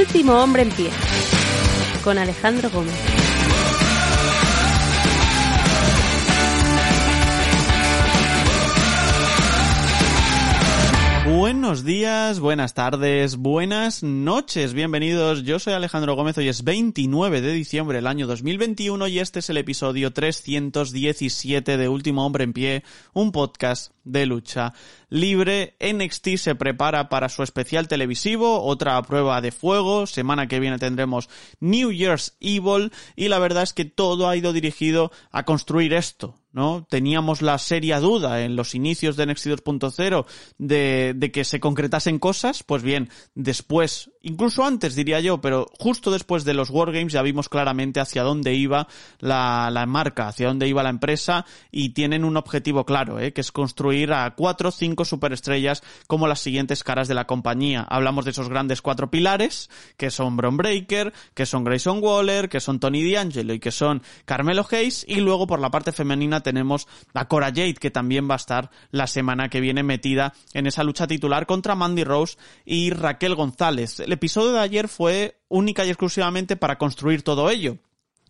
Último hombre en pie. Con Alejandro Gómez. Buenos días, buenas tardes, buenas noches, bienvenidos. Yo soy Alejandro Gómez, hoy es 29 de diciembre del año 2021 y este es el episodio 317 de Último Hombre en Pie, un podcast de lucha libre. NXT se prepara para su especial televisivo, otra prueba de fuego. Semana que viene tendremos New Year's Evil y la verdad es que todo ha ido dirigido a construir esto. ¿no? Teníamos la seria duda en los inicios de NXT 2.0 de, de que se concretasen cosas, pues bien, después, incluso antes diría yo, pero justo después de los Wargames ya vimos claramente hacia dónde iba la, marca, hacia dónde iba la empresa y tienen un objetivo claro, ¿eh? que es construir a cuatro o cinco superestrellas como las siguientes caras de la compañía. Hablamos de esos grandes cuatro pilares, que son Bron Breaker, que son Grayson Waller, que son Tony D'Angelo y que son Carmelo Hayes, y luego por la parte femenina tenemos a Cora Jade, que también va a estar la semana que viene metida en esa lucha titular contra Mandy Rose y Raquel González. El episodio de ayer fue única y exclusivamente para construir todo ello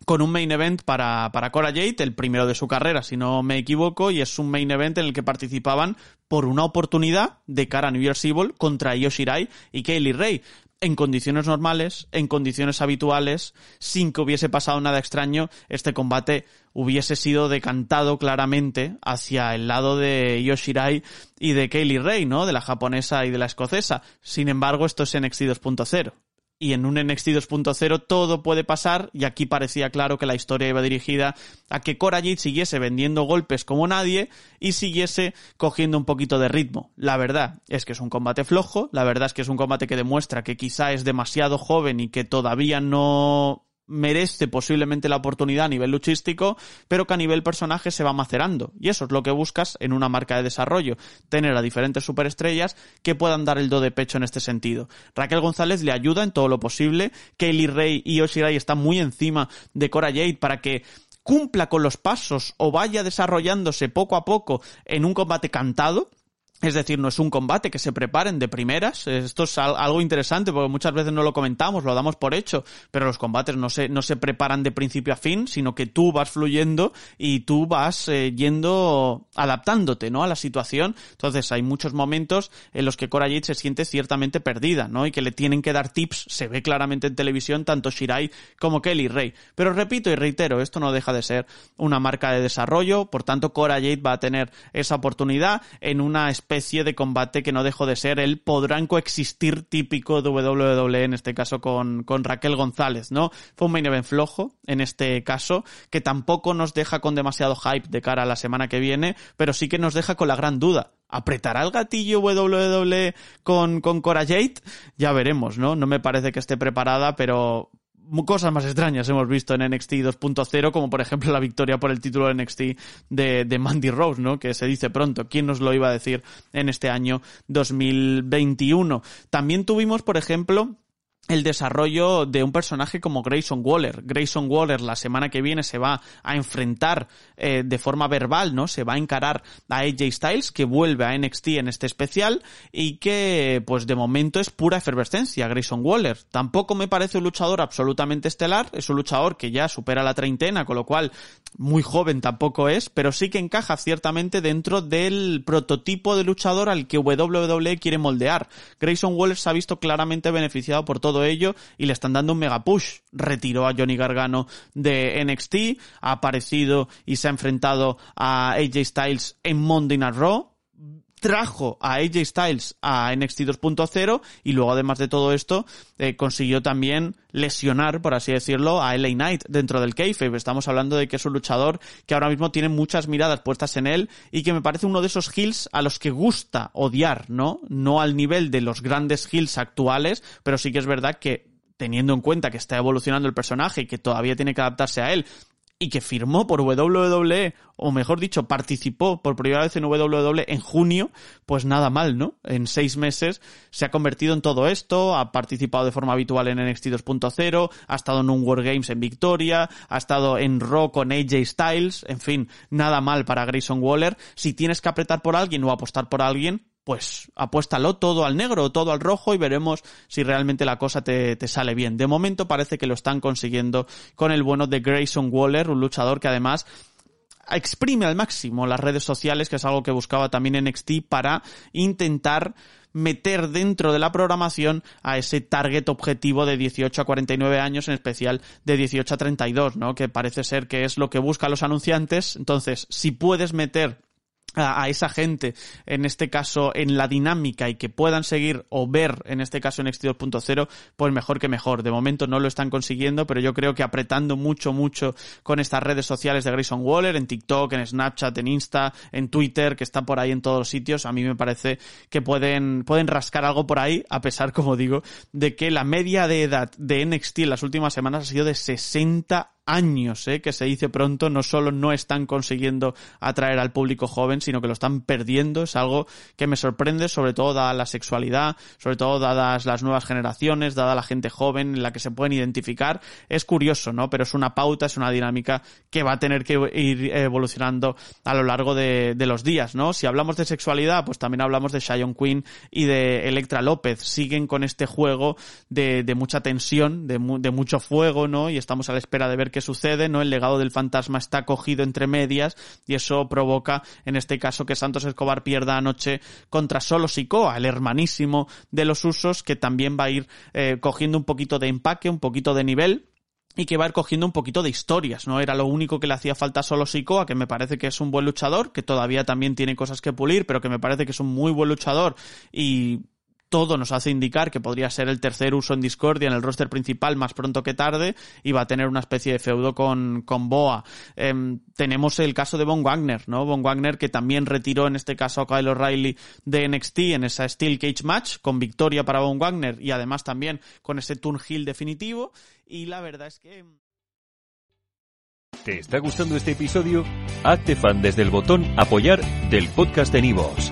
con un main event para, para Cora Jade, el primero de su carrera, si no me equivoco, y es un main event en el que participaban por una oportunidad de cara a New Year's Evil contra Yoshirai y Kaylee Ray en condiciones normales, en condiciones habituales, sin que hubiese pasado nada extraño, este combate hubiese sido decantado claramente hacia el lado de Yoshirai y de Kaylee Ray, ¿no? De la japonesa y de la escocesa. Sin embargo, esto es NXT 2.0 y en un NXT 2.0 todo puede pasar y aquí parecía claro que la historia iba dirigida a que Cora siguiese vendiendo golpes como nadie y siguiese cogiendo un poquito de ritmo. La verdad es que es un combate flojo, la verdad es que es un combate que demuestra que quizá es demasiado joven y que todavía no merece posiblemente la oportunidad a nivel luchístico, pero que a nivel personaje se va macerando. Y eso es lo que buscas en una marca de desarrollo, tener a diferentes superestrellas que puedan dar el do de pecho en este sentido. Raquel González le ayuda en todo lo posible, Kaylee Ray y Oshirai están muy encima de Cora Jade para que cumpla con los pasos o vaya desarrollándose poco a poco en un combate cantado, es decir, no es un combate que se preparen de primeras. Esto es algo interesante porque muchas veces no lo comentamos, lo damos por hecho, pero los combates no se, no se preparan de principio a fin, sino que tú vas fluyendo y tú vas eh, yendo adaptándote, ¿no? A la situación. Entonces hay muchos momentos en los que Cora Jade se siente ciertamente perdida, ¿no? Y que le tienen que dar tips, se ve claramente en televisión, tanto Shirai como Kelly Rey. Pero repito y reitero, esto no deja de ser una marca de desarrollo, por tanto Cora Jade va a tener esa oportunidad en una especie de combate que no dejó de ser el podrán coexistir típico de WWE, en este caso con, con Raquel González, ¿no? Fue un main event flojo, en este caso, que tampoco nos deja con demasiado hype de cara a la semana que viene, pero sí que nos deja con la gran duda. ¿Apretará el gatillo WWE con, con Cora Jade? Ya veremos, ¿no? No me parece que esté preparada, pero cosas más extrañas hemos visto en NXT 2.0, como por ejemplo la victoria por el título de NXT de, de Mandy Rose, ¿no? Que se dice pronto. ¿Quién nos lo iba a decir en este año 2021? También tuvimos, por ejemplo, el desarrollo de un personaje como Grayson Waller. Grayson Waller la semana que viene se va a enfrentar eh, de forma verbal, ¿no? Se va a encarar a AJ Styles, que vuelve a NXT en este especial y que, pues de momento es pura efervescencia, Grayson Waller. Tampoco me parece un luchador absolutamente estelar, es un luchador que ya supera la treintena, con lo cual muy joven tampoco es, pero sí que encaja ciertamente dentro del prototipo de luchador al que WWE quiere moldear. Grayson Waller se ha visto claramente beneficiado por todo ello y le están dando un mega push. Retiró a Johnny Gargano de NXT, ha aparecido y se ha enfrentado a AJ Styles en Monday Night Raw trajo a AJ Styles a NXT 2.0 y luego además de todo esto eh, consiguió también lesionar, por así decirlo, a LA Knight dentro del kayfabe. Estamos hablando de que es un luchador que ahora mismo tiene muchas miradas puestas en él y que me parece uno de esos heels a los que gusta odiar, ¿no? No al nivel de los grandes heels actuales, pero sí que es verdad que teniendo en cuenta que está evolucionando el personaje y que todavía tiene que adaptarse a él y que firmó por WWE, o mejor dicho, participó por primera vez en WWE en junio, pues nada mal, ¿no? En seis meses se ha convertido en todo esto, ha participado de forma habitual en NXT 2.0, ha estado en un World Games en Victoria, ha estado en Raw con AJ Styles, en fin, nada mal para Grayson Waller. Si tienes que apretar por alguien o apostar por alguien, pues apuéstalo todo al negro o todo al rojo y veremos si realmente la cosa te, te, sale bien. De momento parece que lo están consiguiendo con el bueno de Grayson Waller, un luchador que además exprime al máximo las redes sociales, que es algo que buscaba también NXT para intentar meter dentro de la programación a ese target objetivo de 18 a 49 años, en especial de 18 a 32, ¿no? Que parece ser que es lo que buscan los anunciantes. Entonces, si puedes meter a, esa gente, en este caso en la dinámica y que puedan seguir o ver, en este caso en Next 2.0, pues mejor que mejor. De momento no lo están consiguiendo, pero yo creo que apretando mucho, mucho con estas redes sociales de Grayson Waller, en TikTok, en Snapchat, en Insta, en Twitter, que está por ahí en todos los sitios, a mí me parece que pueden, pueden rascar algo por ahí, a pesar, como digo, de que la media de edad de NXT en las últimas semanas ha sido de 60 años, ¿eh? que se dice pronto, no solo no están consiguiendo atraer al público joven, sino que lo están perdiendo. Es algo que me sorprende, sobre todo dada la sexualidad, sobre todo dadas las nuevas generaciones, dada la gente joven en la que se pueden identificar. Es curioso, ¿no? Pero es una pauta, es una dinámica que va a tener que ir evolucionando a lo largo de, los días, ¿no? Si hablamos de sexualidad, pues también hablamos de Shion Queen y de Electra López. Siguen con este juego de, mucha tensión, de, de mucho fuego, ¿no? Y estamos a la espera de ver qué sucede, ¿no? El legado del fantasma está cogido entre medias y eso provoca, en este caso, que Santos Escobar pierda anoche contra Solo Sicoa, el hermanísimo de los usos, que también va a ir eh, cogiendo un poquito de empaque, un poquito de nivel y que va a ir cogiendo un poquito de historias, ¿no? Era lo único que le hacía falta solo Sikoa, que me parece que es un buen luchador, que todavía también tiene cosas que pulir, pero que me parece que es un muy buen luchador y todo nos hace indicar que podría ser el tercer uso en Discordia en el roster principal más pronto que tarde y va a tener una especie de feudo con, con Boa. Em, tenemos el caso de Von Wagner, ¿no? Von Wagner que también retiró en este caso a Kyle O'Reilly de NXT en esa Steel Cage match con victoria para Von Wagner y además también con ese turn heel definitivo y la verdad es que... ¿Te está gustando este episodio? Hazte fan desde el botón apoyar del podcast de Nivos.